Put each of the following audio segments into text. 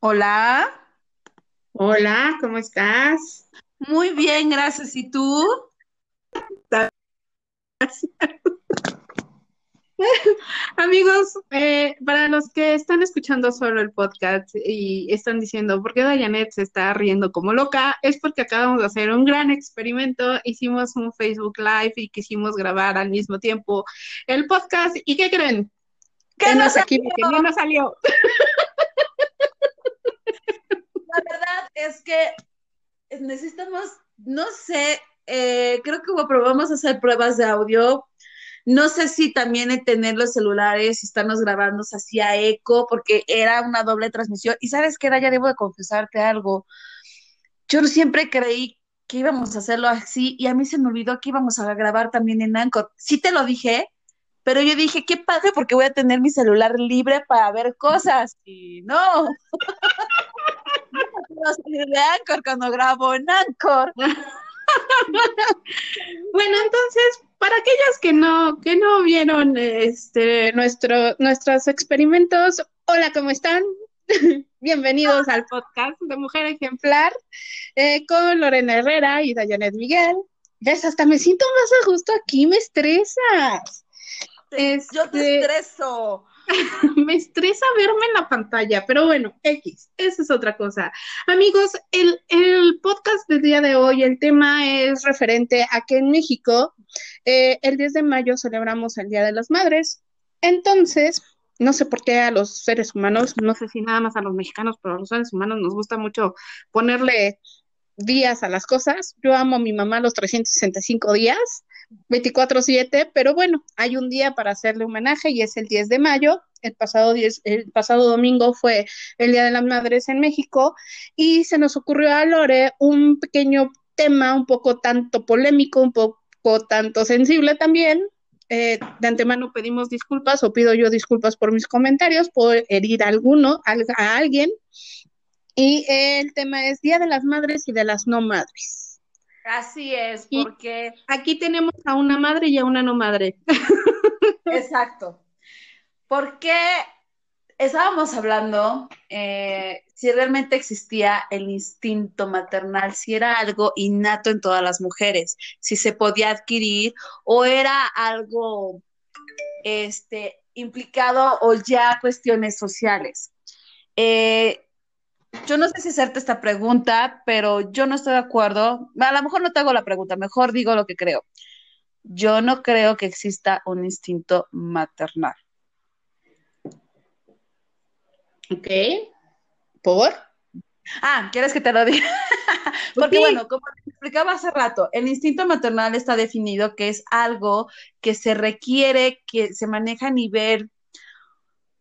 Hola. Hola, ¿cómo estás? Muy bien, gracias. ¿Y tú? Amigos, eh, para los que están escuchando solo el podcast y están diciendo, ¿por qué Dayanet se está riendo como loca? Es porque acabamos de hacer un gran experimento, hicimos un Facebook Live y quisimos grabar al mismo tiempo el podcast. ¿Y qué creen? ¿Qué no nos aquí porque no salió. La verdad es que necesitamos, no sé, eh, creo que vamos a hacer pruebas de audio. No sé si también en tener los celulares, estarnos grabando, se hacía eco, porque era una doble transmisión. Y sabes qué, ya debo de confesarte algo. Yo siempre creí que íbamos a hacerlo así y a mí se me olvidó que íbamos a grabar también en Anchor. Sí te lo dije, pero yo dije, qué padre porque voy a tener mi celular libre para ver cosas. Y no. Salir de Anchor cuando grabo en Anchor. bueno, entonces, para aquellos que no, que no vieron este nuestro, nuestros experimentos, hola, ¿cómo están? Bienvenidos al podcast de Mujer Ejemplar eh, con Lorena Herrera y Dayanet Miguel. ¿Ves? Hasta me siento más a gusto aquí, me estresas. Este... Yo te estreso. me estresa verme en la pantalla, pero bueno, X, esa es otra cosa. Amigos, el, el podcast del día de hoy, el tema es referente a que en México eh, el 10 de mayo celebramos el Día de las Madres. Entonces, no sé por qué a los seres humanos, no sé si nada más a los mexicanos, pero a los seres humanos nos gusta mucho ponerle días a las cosas. Yo amo a mi mamá los 365 días 24/7, pero bueno, hay un día para hacerle homenaje y es el 10 de mayo. El pasado, 10, el pasado domingo fue el Día de las Madres en México y se nos ocurrió a Lore un pequeño tema un poco tanto polémico, un poco tanto sensible también. Eh, de antemano pedimos disculpas o pido yo disculpas por mis comentarios, por herir a alguno, a, a alguien. Y el tema es Día de las Madres y de las No Madres. Así es, porque y aquí tenemos a una madre y a una no madre. Exacto. Porque estábamos hablando eh, si realmente existía el instinto maternal, si era algo innato en todas las mujeres, si se podía adquirir o era algo este, implicado o ya cuestiones sociales. Eh, yo no sé si hacerte esta pregunta, pero yo no estoy de acuerdo. A lo mejor no te hago la pregunta, mejor digo lo que creo. Yo no creo que exista un instinto maternal. Ok. ¿Por? Ah, ¿quieres que te lo diga? Porque bueno, como te explicaba hace rato, el instinto maternal está definido que es algo que se requiere, que se maneja a nivel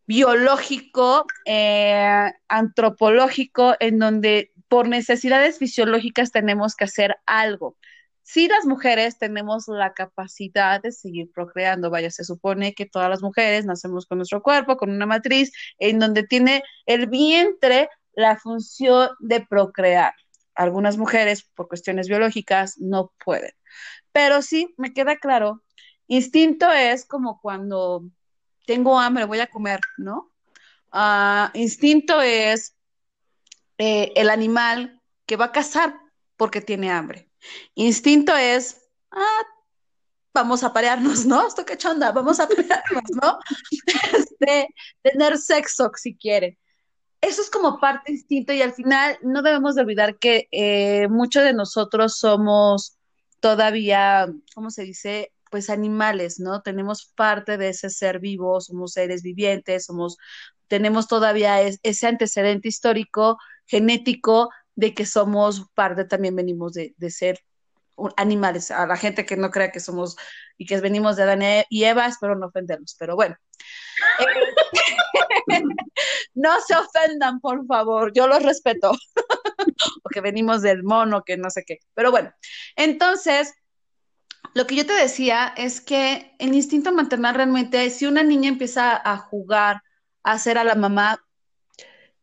biológico, eh, antropológico, en donde por necesidades fisiológicas tenemos que hacer algo. Si las mujeres tenemos la capacidad de seguir procreando, vaya, se supone que todas las mujeres nacemos con nuestro cuerpo, con una matriz, en donde tiene el vientre la función de procrear. Algunas mujeres, por cuestiones biológicas, no pueden. Pero sí, me queda claro, instinto es como cuando tengo hambre, voy a comer, ¿no? Uh, instinto es eh, el animal que va a cazar porque tiene hambre. Instinto es, ah, vamos a parearnos, ¿no? Esto que chonda, vamos a parearnos, ¿no? Este, tener sexo si quiere. Eso es como parte instinto y al final no debemos de olvidar que eh, muchos de nosotros somos todavía, ¿cómo se dice? Pues animales, ¿no? Tenemos parte de ese ser vivo, somos seres vivientes, somos, tenemos todavía ese antecedente histórico, genético, de que somos parte, también venimos de, de, ser animales, a la gente que no crea que somos y que venimos de Adán y Eva, espero no ofenderlos, pero bueno. no se ofendan, por favor, yo los respeto, porque venimos del mono, que no sé qué, pero bueno, entonces, lo que yo te decía es que el instinto maternal realmente, si una niña empieza a jugar, a hacer a la mamá,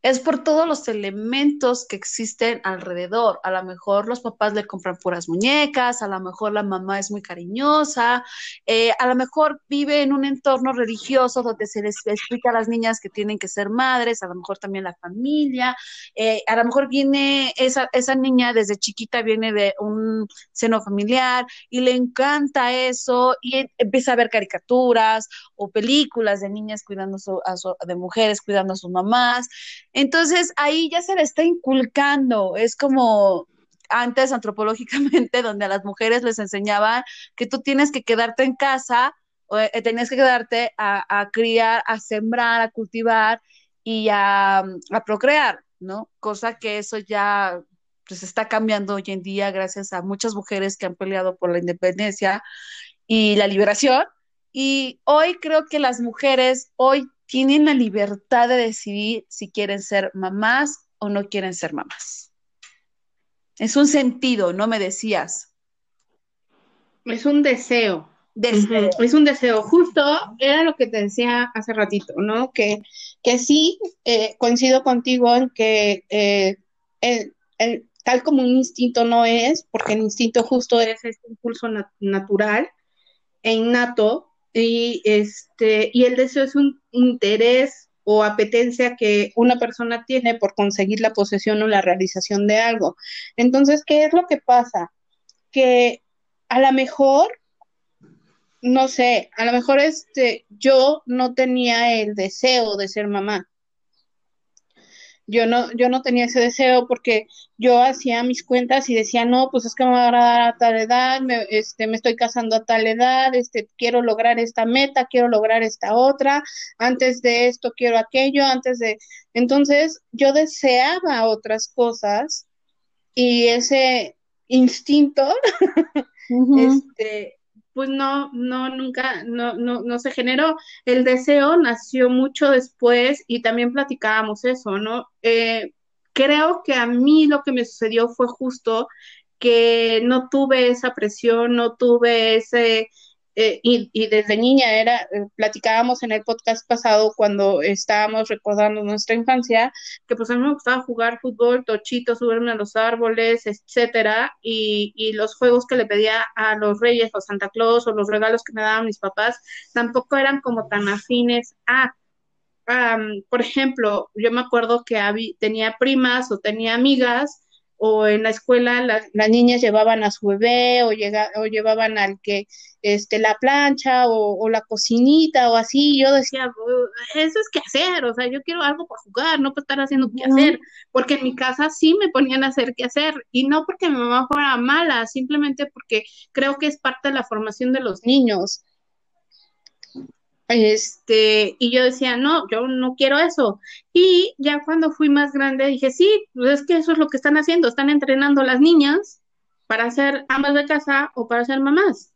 es por todos los elementos que existen alrededor. A lo mejor los papás le compran puras muñecas, a lo mejor la mamá es muy cariñosa, eh, a lo mejor vive en un entorno religioso donde se les explica a las niñas que tienen que ser madres, a lo mejor también la familia, eh, a lo mejor viene esa, esa niña desde chiquita, viene de un seno familiar y le encanta eso y empieza a ver caricaturas o películas de niñas cuidando a su, de mujeres cuidando a sus mamás entonces ahí ya se le está inculcando, es como antes antropológicamente, donde a las mujeres les enseñaban que tú tienes que quedarte en casa, o, eh, tenías que quedarte a, criar, a sembrar, a cultivar y a, a procrear, ¿no? Cosa que eso ya pues está cambiando hoy en día gracias a muchas mujeres que han peleado por la independencia y la liberación. Y hoy creo que las mujeres hoy tienen la libertad de decidir si quieren ser mamás o no quieren ser mamás. Es un sentido, no me decías. Es un deseo. Es un deseo. Justo era lo que te decía hace ratito, ¿no? Que, que sí, eh, coincido contigo en que eh, tal como un instinto no es, porque el instinto justo es este impulso natural e innato, y, este, y el deseo es un interés o apetencia que una persona tiene por conseguir la posesión o la realización de algo. Entonces, ¿qué es lo que pasa? Que a lo mejor, no sé, a lo mejor este, yo no tenía el deseo de ser mamá, yo no, yo no tenía ese deseo porque yo hacía mis cuentas y decía, no, pues es que me va a agradar a tal edad, me, este, me estoy casando a tal edad, este, quiero lograr esta meta, quiero lograr esta otra, antes de esto quiero aquello, antes de... Entonces yo deseaba otras cosas y ese instinto, este, pues no, no, nunca, no, no, no se generó. El deseo nació mucho después y también platicábamos eso, ¿no? Eh, creo que a mí lo que me sucedió fue justo que no tuve esa presión, no tuve ese, eh, y, y, desde niña era, eh, platicábamos en el podcast pasado cuando estábamos recordando nuestra infancia, que pues a mí me gustaba jugar fútbol, tochito, subirme a los árboles, etcétera, y, y los juegos que le pedía a los reyes o Santa Claus o los regalos que me daban mis papás tampoco eran como tan afines a, por ejemplo, yo me acuerdo que tenía primas o tenía amigas o en la escuela las niñas llevaban a su bebé o, llega, o llevaban al que este la plancha o, la cocinita o así, yo decía, eso es que hacer, o sea, yo quiero algo para jugar, no para estar haciendo qué hacer, porque en mi casa sí me ponían a hacer qué hacer y no porque mi mamá fuera mala, simplemente porque creo que es parte de la formación de los niños. Este, y yo decía, no, yo no quiero eso. Y ya cuando fui más grande dije, sí, pues es que eso es lo que están haciendo, están entrenando a las niñas para ser amas de casa o para ser mamás.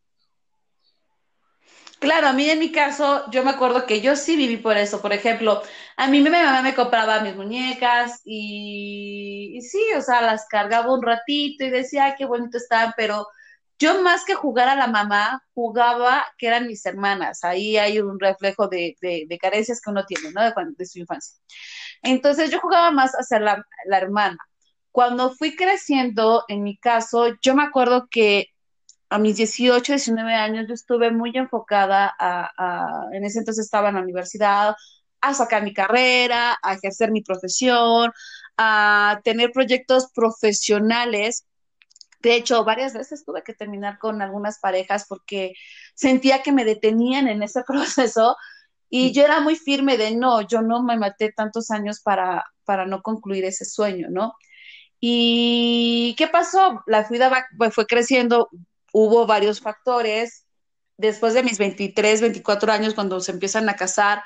Claro, a mí en mi caso, yo me acuerdo que yo sí viví por eso. Por ejemplo, a mí mi mamá me compraba mis muñecas y, sí, o sea, las cargaba un ratito y decía, qué bonito están, pero yo más que jugar a la mamá, jugaba que eran mis hermanas. Ahí hay un reflejo de, carencias que uno tiene, ¿no? De, su infancia. Entonces yo jugaba más hacia la, hermana. Cuando fui creciendo, en mi caso, yo me acuerdo que a mis 18, 19 años, yo estuve muy enfocada a, en ese entonces estaba en la universidad, a sacar mi carrera, a ejercer mi profesión, a tener proyectos profesionales de hecho, varias veces tuve que terminar con algunas parejas porque sentía que me detenían en ese proceso y yo era muy firme de no, yo no me maté tantos años para, para no concluir ese sueño, ¿no? ¿Y qué pasó? La vida fue creciendo, hubo varios factores. Después de mis 23, 24 años, cuando se empiezan a casar,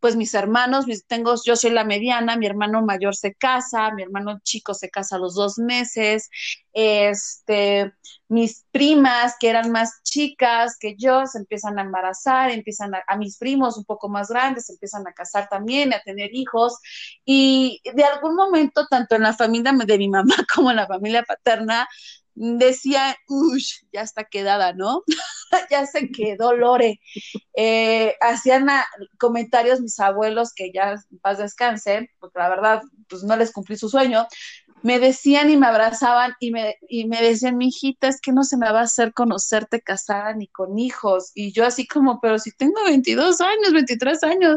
pues mis hermanos, mis, tengo, yo soy la mediana, mi hermano mayor se casa, mi hermano chico se casa a los dos meses, este, mis primas que eran más chicas que yo se empiezan a embarazar, empiezan a, a mis primos un poco más grandes se empiezan a casar también, a tener hijos y de algún momento tanto en la familia de mi mamá como en la familia paterna decía, uy, ya está quedada, ¿no? ya se quedó Lore. Eh, hacían comentarios mis abuelos que ya paz descansen, porque la verdad, pues no les cumplí su sueño. Me decían y me abrazaban y me, y me decían, mi hijita, es que no se me va a hacer conocerte casada ni con hijos. Y yo así como, pero si tengo 22 años, 23 años.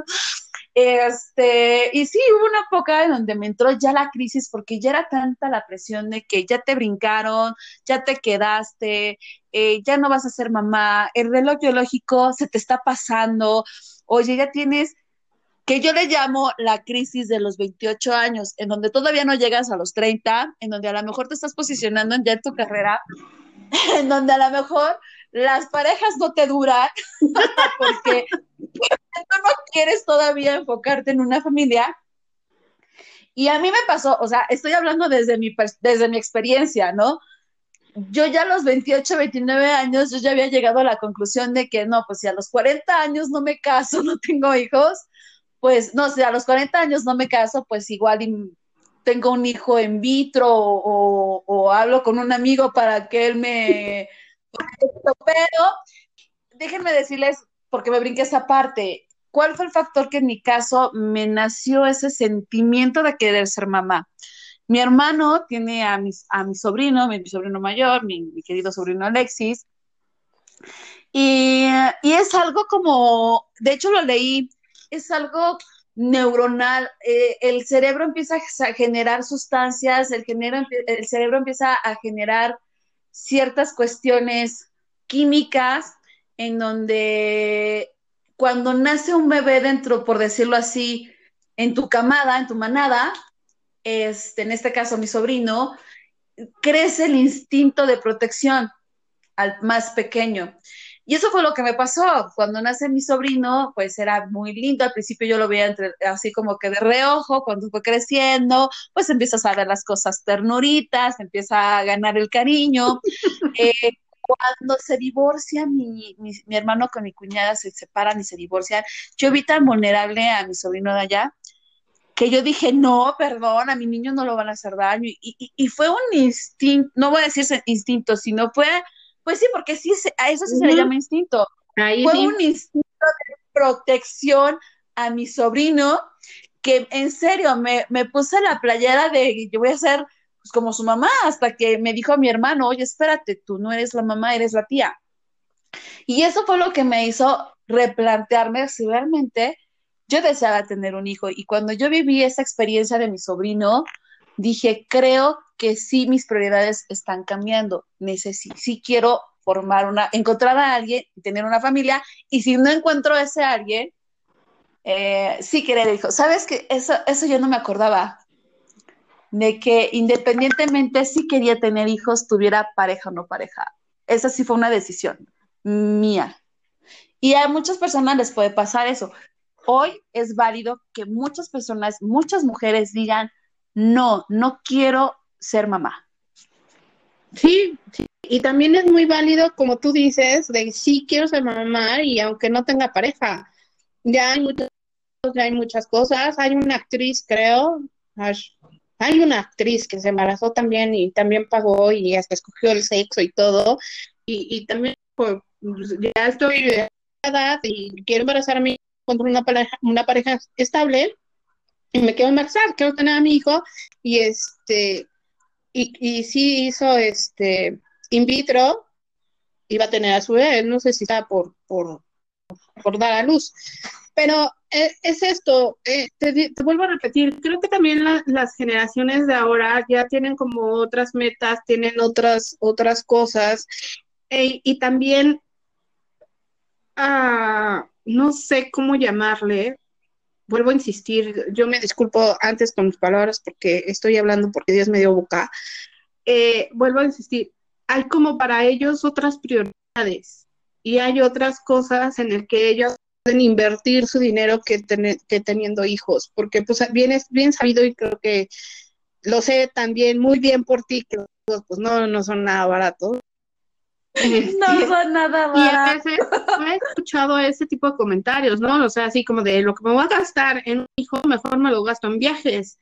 Este, y sí, hubo una época en donde me entró ya la crisis porque ya era tanta la presión de que ya te brincaron, ya te quedaste, eh, ya no vas a ser mamá, el reloj biológico se te está pasando, oye, ya tienes, que yo le llamo la crisis de los 28 años, en donde todavía no llegas a los 30, en donde a lo mejor te estás posicionando ya en tu carrera, en donde a lo mejor las parejas no te duran porque tú no quieres todavía enfocarte en una familia. Y a mí me pasó, o sea, estoy hablando desde mi, desde mi experiencia, ¿no? Yo ya a los 28, 29 años, yo ya había llegado a la conclusión de que no, pues si a los 40 años no me caso, no tengo hijos, pues no, si a los 40 años no me caso, pues igual tengo un hijo en vitro o, o hablo con un amigo para que él me... Pero déjenme decirles porque me brinqué esa parte. ¿Cuál fue el factor que en mi caso me nació ese sentimiento de querer ser mamá? Mi hermano tiene a, a mi sobrino, mi, sobrino mayor, mi, querido sobrino Alexis, y, es algo como, de hecho lo leí, es algo neuronal, eh, el cerebro empieza a generar sustancias, el cerebro empieza a generar ciertas cuestiones químicas en donde cuando nace un bebé dentro, por decirlo así, en tu camada, en tu manada, este, en este caso mi sobrino, crece el instinto de protección al más pequeño. Y eso fue lo que me pasó. Cuando nace mi sobrino, pues era muy lindo. Al principio yo lo veía entre, así como que de reojo. Cuando fue creciendo, pues empiezas a ver las cosas ternuritas, empieza a ganar el cariño. Eh, cuando se divorcia mi, mi, hermano con mi cuñada, se separan y se divorcian, yo vi tan vulnerable a mi sobrino de allá que yo dije, no, perdón, a mi niño no lo van a hacer daño. Y, y, fue un instinto, no voy a decir instinto, sino fue, pues sí, porque sí, a eso sí se le llama instinto. fue un instinto de protección a mi sobrino que en serio me, me puse la playera de yo voy a ser pues como su mamá, hasta que me dijo a mi hermano, oye, espérate, tú no eres la mamá, eres la tía. Y eso fue lo que me hizo replantearme si realmente yo deseaba tener un hijo. Y cuando yo viví esa experiencia de mi sobrino, dije, creo que sí, mis prioridades están cambiando. Necesito, sí quiero formar una, encontrar a alguien tener una familia. Y si no encuentro a ese alguien, eh, sí querer hijo. ¿Sabes que Eso, eso yo no me acordaba de que independientemente si quería tener hijos, tuviera pareja o no pareja. Esa sí fue una decisión mía. Y a muchas personas les puede pasar eso. Hoy es válido que muchas personas, muchas mujeres digan, no, no quiero ser mamá. Sí, sí. Y también es muy válido, como tú dices, de sí quiero ser mamá y aunque no tenga pareja. Ya hay muchas, ya hay muchas cosas. Hay una actriz, creo, hay una actriz que se embarazó también y también pagó y hasta escogió el sexo y todo. Y, también, pues, ya estoy de edad y quiero embarazar a mi encontrar una pareja, una pareja estable y me quiero embarazar, quiero tener a mi hijo y este y, y sí hizo este in vitro iba a tener a su bebé, no sé si está por, por, por dar a luz. Pero eh, es esto, eh, te, vuelvo a repetir, creo que también las generaciones de ahora ya tienen como otras metas, tienen otras, otras cosas, e, y también, ah, no sé cómo llamarle, vuelvo a insistir, yo me disculpo antes con mis palabras porque estoy hablando porque Dios me dio boca, eh, vuelvo a insistir, hay como para ellos otras prioridades y hay otras cosas en el que ellos pueden invertir su dinero que, que teniendo hijos, porque pues bien, es bien sabido y creo que lo sé también muy bien por ti, que los hijos pues no, no son nada baratos. No son nada baratos. Y a veces he escuchado ese tipo de comentarios, ¿no? O sea, así como de lo que me voy a gastar en un hijo, mejor me lo gasto en viajes.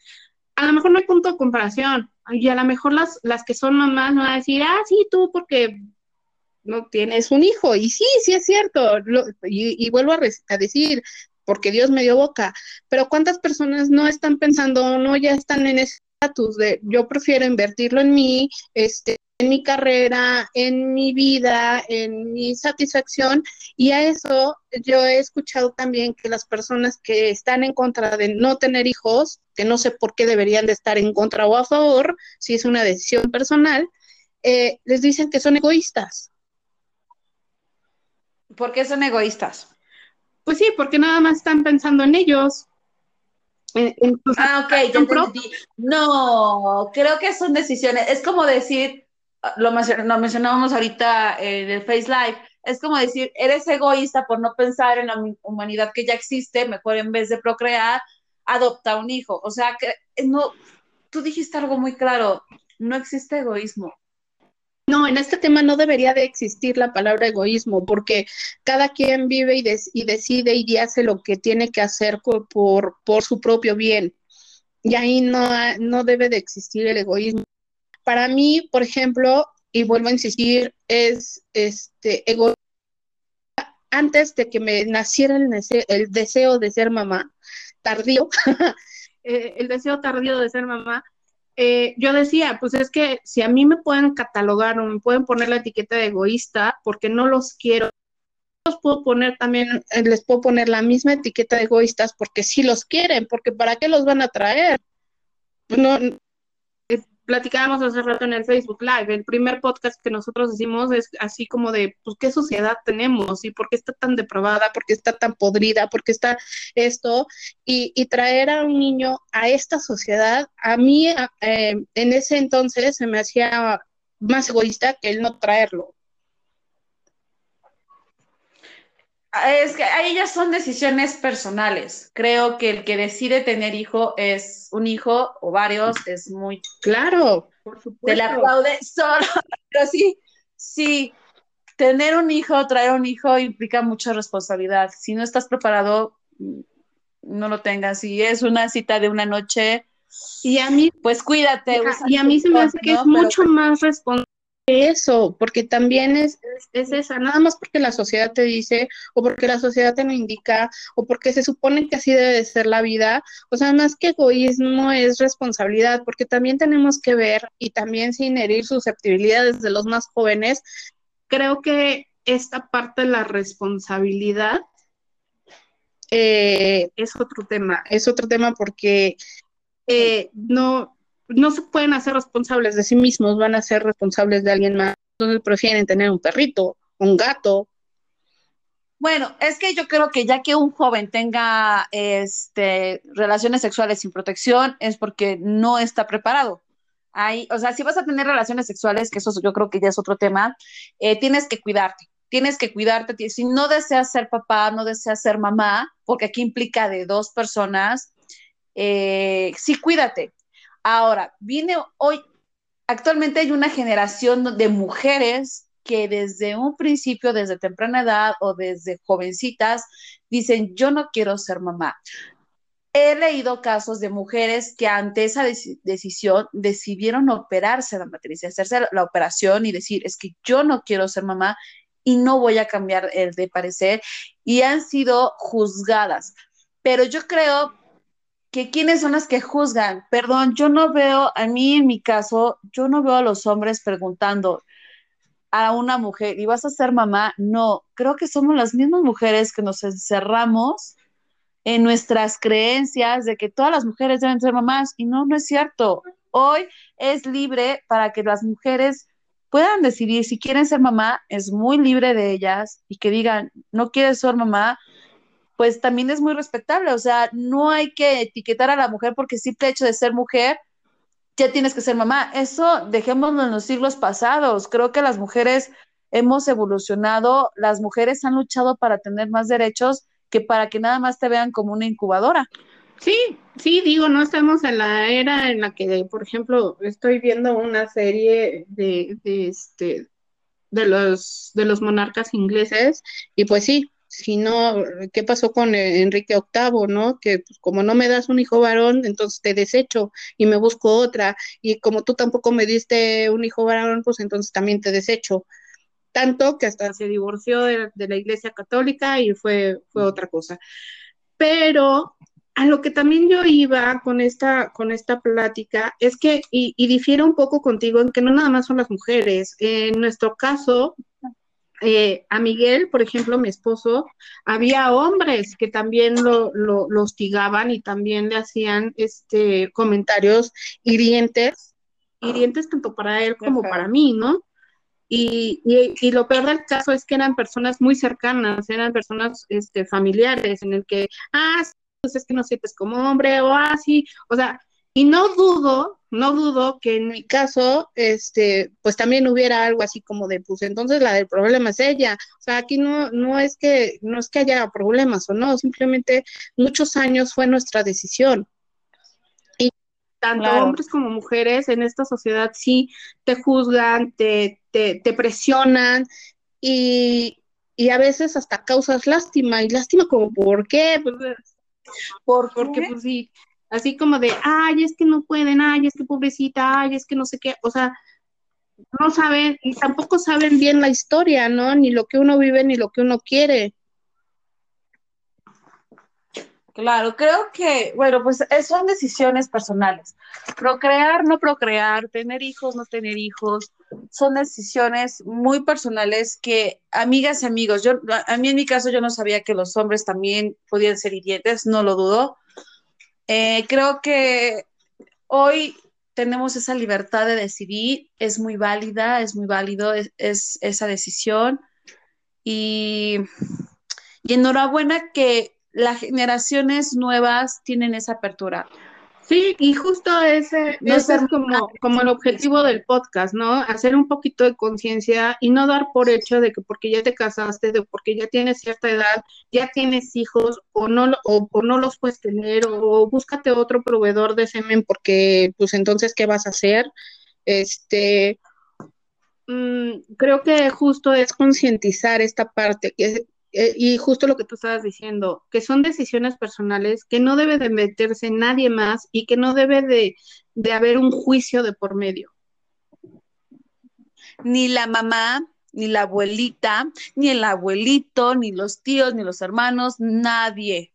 A lo mejor no hay punto de comparación. Y a lo mejor las, las que son mamás no van a decir, ah, sí, tú, porque no tienes un hijo. Y sí, sí es cierto. y, vuelvo a, a, decir, porque Dios me dio boca, pero ¿cuántas personas no están pensando, no ya están en ese estatus de yo prefiero invertirlo en mí, este, en mi carrera, en mi vida, en mi satisfacción. Y a eso yo he escuchado también que las personas que están en contra de no tener hijos, que no sé por qué deberían de estar en contra o a favor, si es una decisión personal, eh, les dicen que son egoístas. ¿Por qué son egoístas? Pues sí, porque nada más están pensando en ellos. ah, ok, ya No, creo que son decisiones. Es como decir, lo, mencionábamos ahorita en el Face Live, es como decir, eres egoísta por no pensar en la humanidad que ya existe, mejor en vez de procrear, adopta un hijo. O sea, que no, tú dijiste algo muy claro, no existe egoísmo. No, en este tema no debería de existir la palabra egoísmo, porque cada quien vive y, y decide y hace lo que tiene que hacer por, por, por su propio bien. Y ahí no, no debe de existir el egoísmo. Para mí, por ejemplo, y vuelvo a insistir, es este ego antes de que me naciera el deseo, de ser mamá, tardío, eh, el deseo tardío de ser mamá, eh, yo decía, pues es que si a mí me pueden catalogar o me pueden poner la etiqueta de egoísta porque no los quiero, los puedo poner también, eh, les puedo poner la misma etiqueta de egoístas porque sí los quieren, porque ¿para qué los van a traer? No, platicábamos hace rato en el Facebook Live, el primer podcast que nosotros hicimos es así como de, pues, ¿qué sociedad tenemos? ¿Y por qué está tan depravada? ¿Por qué está tan podrida? ¿Por qué está esto? Y, traer a un niño a esta sociedad, a mí eh, en ese entonces se me hacía más egoísta que el no traerlo. Es que ahí ya son decisiones personales. Creo que el que decide tener hijo es un hijo o varios, es muy claro, por supuesto. Te la aplaude solo, pero sí, sí, tener un hijo, traer un hijo implica mucha responsabilidad. Si no estás preparado, no lo tengas. Si es una cita de una noche, y a mí, pues cuídate. Y a, mí se me hace que es mucho más responsable eso, porque también es, es, esa, nada más porque la sociedad te dice, o porque la sociedad te lo indica, o porque se supone que así debe de ser la vida, o sea, más que egoísmo es responsabilidad, porque también tenemos que ver, y también sin herir susceptibilidades de los más jóvenes, creo que esta parte de la responsabilidad eh, es otro tema, es otro tema porque eh, no, no se pueden hacer responsables de sí mismos, van a ser responsables de alguien más. Entonces prefieren tener un perrito, un gato. Bueno, es que yo creo que ya que un joven tenga este, relaciones sexuales sin protección es porque no está preparado. Hay, o sea, si vas a tener relaciones sexuales, que eso yo creo que ya es otro tema, eh, tienes que cuidarte, tienes que cuidarte. Si no deseas ser papá, no deseas ser mamá, porque aquí implica de dos personas, eh, sí cuídate, Ahora, viene hoy, actualmente hay una generación de mujeres que desde un principio, desde temprana edad o desde jovencitas, dicen, yo no quiero ser mamá. He leído casos de mujeres que ante esa decisión decidieron operarse la matriz, hacerse la operación y decir, es que yo no quiero ser mamá y no voy a cambiar el de parecer y han sido juzgadas. Pero yo creo que quiénes son las que juzgan. Perdón, yo no veo, a mí en mi caso, yo no veo a los hombres preguntando a una mujer, ¿y vas a ser mamá? No, creo que somos las mismas mujeres que nos encerramos en nuestras creencias de que todas las mujeres deben ser mamás y no, no es cierto. Hoy es libre para que las mujeres puedan decidir si quieren ser mamá, es muy libre de ellas y que digan, no quieres ser mamá, pues también es muy respetable. O sea, no hay que etiquetar a la mujer porque simple hecho de ser mujer, ya tienes que ser mamá. Eso dejémoslo en los siglos pasados. Creo que las mujeres hemos evolucionado, las mujeres han luchado para tener más derechos que para que nada más te vean como una incubadora. Sí, sí, digo, no estamos en la era en la que, por ejemplo, estoy viendo una serie de, de este de los de los monarcas ingleses y pues sí, si no, ¿qué pasó con Enrique VIII, no? Que pues, como no me das un hijo varón, entonces te desecho y me busco otra, y como tú tampoco me diste un hijo varón, pues entonces también te desecho. tanto que hasta se divorció de, la Iglesia Católica y fue, fue otra cosa. Pero a lo que también yo iba con esta, con esta plática es que, y, y difiere un poco contigo, en que no nada más son las mujeres. En nuestro caso, eh, a Miguel, por ejemplo, mi esposo, había hombres que también lo, lo, hostigaban y también le hacían este, comentarios hirientes, hirientes tanto para él como para mí, ¿no? Y, y, lo peor del caso es que eran personas muy cercanas, eran personas este, familiares, en el que, ah, pues es que no sientes como hombre, o así, ah, o sea, y no dudo, no dudo que en mi caso, este, pues también hubiera algo así como de, pues entonces la del problema es ella. O sea, aquí no, no es que, no es que haya problemas o no, simplemente muchos años fue nuestra decisión. Y tanto hombres como mujeres en esta sociedad sí te juzgan, te, te, te presionan y, y a veces hasta causas lástima. Y lástima como, ¿por qué? Pues, ¿Por porque pues sí así como de, ay, es que no pueden, ay, es que pobrecita, ay, es que no sé qué, o sea, no saben y tampoco saben bien la historia, ¿no? Ni lo que uno vive ni lo que uno quiere. Claro, creo que, bueno, pues son decisiones personales. Procrear, no procrear, tener hijos, no tener hijos, son decisiones muy personales que, amigas y amigos, yo, a mí en mi caso yo no sabía que los hombres también podían ser hirientes, no lo dudo, eh, creo que hoy tenemos esa libertad de decidir, es muy válida, es muy válido es, esa decisión y, y enhorabuena que las generaciones nuevas tienen esa apertura. Sí, y justo ese, es como, como el objetivo del podcast, ¿no? Hacer un poquito de conciencia y no dar por hecho de que porque ya te casaste, de porque ya tienes cierta edad, ya tienes hijos o no, o, no los puedes tener o búscate otro proveedor de semen porque pues entonces, ¿qué vas a hacer? Este, mm, creo que justo es concientizar esta parte, que eh, y justo lo que tú estabas diciendo, que son decisiones personales, que no debe de meterse nadie más y que no debe de, de haber un juicio de por medio. Ni la mamá, ni la abuelita, ni el abuelito, ni los tíos, ni los hermanos, nadie.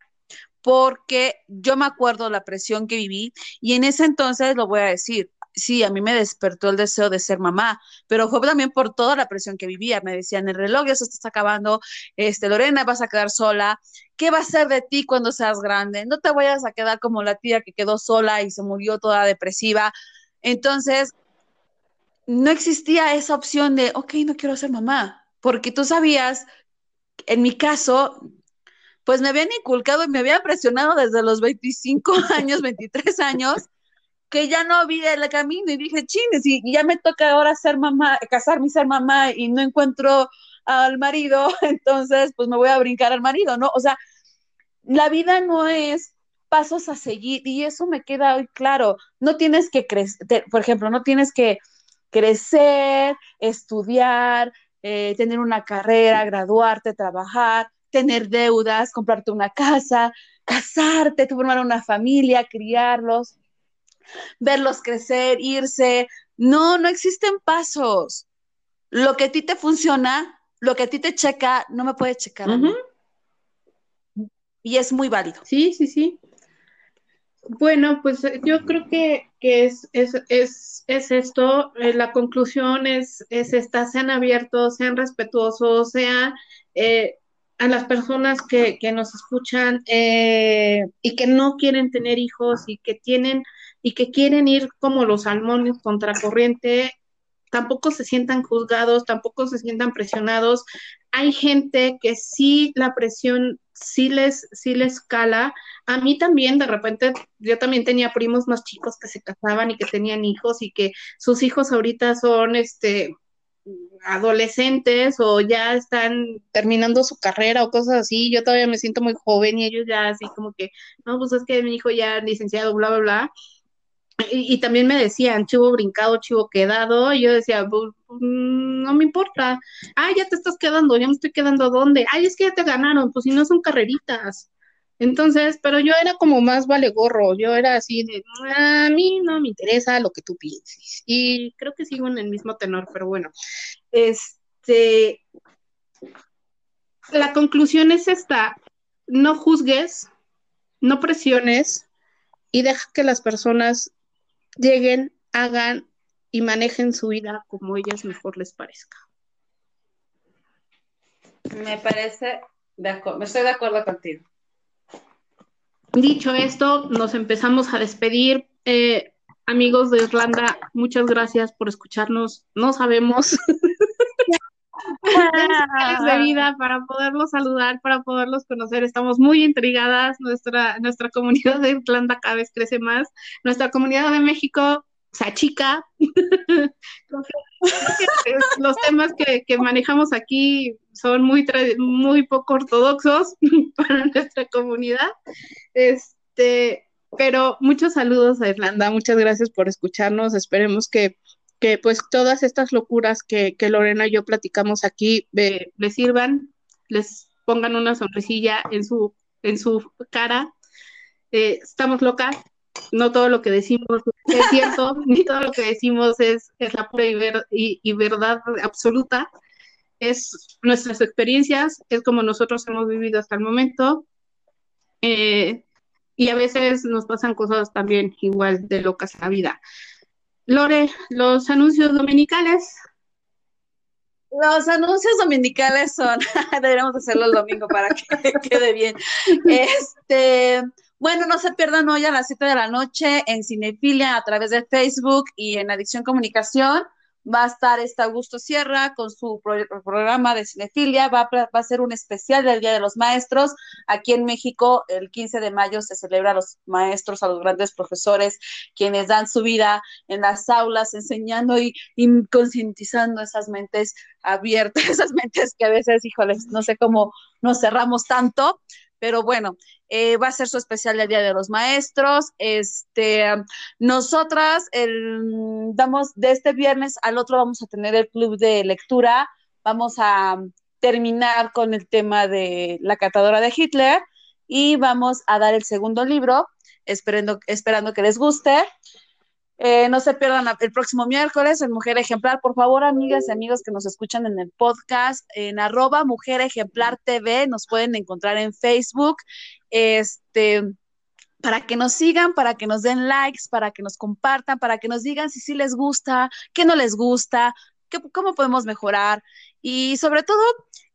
Porque yo me acuerdo la presión que viví y en ese entonces lo voy a decir, sí, a mí me despertó el deseo de ser mamá, pero fue también por toda la presión que vivía. Me decían, el reloj ya se está acabando, este, Lorena, vas a quedar sola. ¿Qué va a ser de ti cuando seas grande? No te vayas a quedar como la tía que quedó sola y se murió toda depresiva. Entonces, no existía esa opción de, ok, no quiero ser mamá, porque tú sabías, en mi caso, pues me habían inculcado y me habían presionado desde los 25 años, 23 años, que ya no vi el camino y dije, chines, y, ya me toca ahora ser mamá, casarme y ser mamá y no encuentro al marido, entonces pues me voy a brincar al marido, ¿no? O sea, la vida no es pasos a seguir y eso me queda hoy claro. No tienes que crecer, por ejemplo, no tienes que crecer, estudiar, eh, tener una carrera, graduarte, trabajar, tener deudas, comprarte una casa, casarte, formar una familia, criarlos verlos crecer, irse. No, no existen pasos. Lo que a ti te funciona, lo que a ti te checa, no me puede checar. Y es muy válido. Sí, sí, sí. Bueno, pues eh, yo creo que, es, es, esto, eh, la conclusión es, es esta, sean abiertos, sean respetuosos, sean eh, a las personas que, que nos escuchan y que no quieren tener hijos y que tienen y que quieren ir como los salmones contracorriente, tampoco se sientan juzgados, tampoco se sientan presionados. Hay gente que sí la presión sí les, sí les cala. A mí también, de repente, yo también tenía primos más chicos que se casaban y que tenían hijos y que sus hijos ahorita son, este, adolescentes o ya están terminando su carrera o cosas así, yo todavía me siento muy joven y ellos ya así como que, no, pues es que mi hijo ya licenciado, bla, bla, bla, y, también me decían, chivo brincado, chivo quedado, y yo decía, no me importa, ah, ya te estás quedando, ya me estoy quedando, ¿dónde? Ay, es que ya te ganaron, pues si no son carreritas. Entonces, pero yo era como más vale gorro, yo era así de, a mí no me interesa lo que tú pienses. Y creo que sigo en el mismo tenor, pero bueno, este, la conclusión es esta, no juzgues, no presiones y deja que las personas lleguen, hagan y manejen su vida como ellas mejor les parezca. Me parece, de acuerdo, estoy de acuerdo contigo. Dicho esto, nos empezamos a despedir. Eh, amigos de Irlanda, muchas gracias por escucharnos. No sabemos de vida para poderlos saludar, para poderlos conocer. Estamos muy intrigadas. Nuestra, nuestra comunidad de Irlanda cada vez crece más. Nuestra comunidad de México se achica. Los temas que, que, manejamos aquí son muy, muy poco ortodoxos para nuestra comunidad. Este, pero muchos saludos a Irlanda. Muchas gracias por escucharnos. Esperemos que que pues todas estas locuras que, Lorena y yo platicamos aquí les sirvan, les pongan una sonrisilla en su, en su cara. Eh, estamos locas, no todo lo que decimos es cierto, ni todo lo que decimos es, es la pura y, verdad absoluta. Es nuestras experiencias, es como nosotros hemos vivido hasta el momento. Eh, y a veces nos pasan cosas también igual de locas en la vida. Lore, los anuncios dominicales. Los anuncios dominicales son, deberíamos hacerlo el domingo para que quede bien. Este, bueno, no se pierdan hoy a las 7 de la noche en Cinefilia a través de Facebook y en Adicción Comunicación va a estar este Augusto Sierra con su programa de cinefilia, va a, ser un especial del Día de los Maestros. Aquí en México, el 15 de mayo se celebra a los maestros, a los grandes profesores, quienes dan su vida en las aulas, enseñando y, y concientizando esas mentes abiertas, esas mentes que a veces, híjoles, no sé cómo nos cerramos tanto, pero bueno, eh, va a ser su especial el Día de los Maestros. Este, nosotras el, damos de este viernes al otro vamos a tener el club de lectura. Vamos a terminar con el tema de la catadora de Hitler y vamos a dar el segundo libro, esperando, esperando que les guste. Eh, no se pierdan el próximo miércoles en Mujer Ejemplar. Por favor, amigas y amigos que nos escuchan en el podcast, en arroba Mujer Ejemplar TV, nos pueden encontrar en Facebook. Este, para que nos sigan, para que nos den likes, para que nos compartan, para que nos digan si sí les gusta, qué no les gusta, qué, cómo podemos mejorar y sobre todo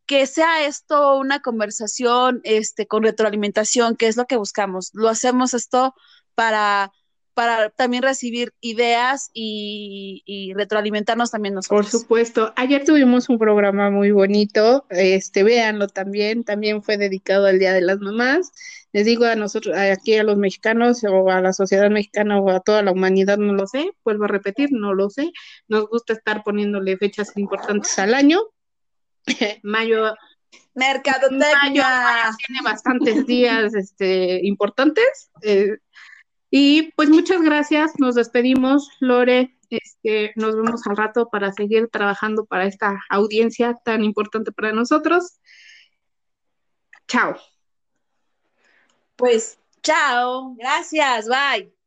que sea esto una conversación este, con retroalimentación, que es lo que buscamos. Lo hacemos esto para para también recibir ideas y, retroalimentarnos también nosotros. Por supuesto. Ayer tuvimos un programa muy bonito, este, véanlo también, también fue dedicado al Día de las Mamás. Les digo a nosotros, aquí a los mexicanos o a la sociedad mexicana o a toda la humanidad, no lo sé, vuelvo a repetir, no lo sé. Nos gusta estar poniéndole fechas importantes al año. mayo Mercado Mayo, tiene bastantes días este, importantes. Eh, y pues muchas gracias, nos despedimos, Lore, este, nos vemos al rato para seguir trabajando para esta audiencia tan importante para nosotros. Chao. Pues chao, gracias, bye.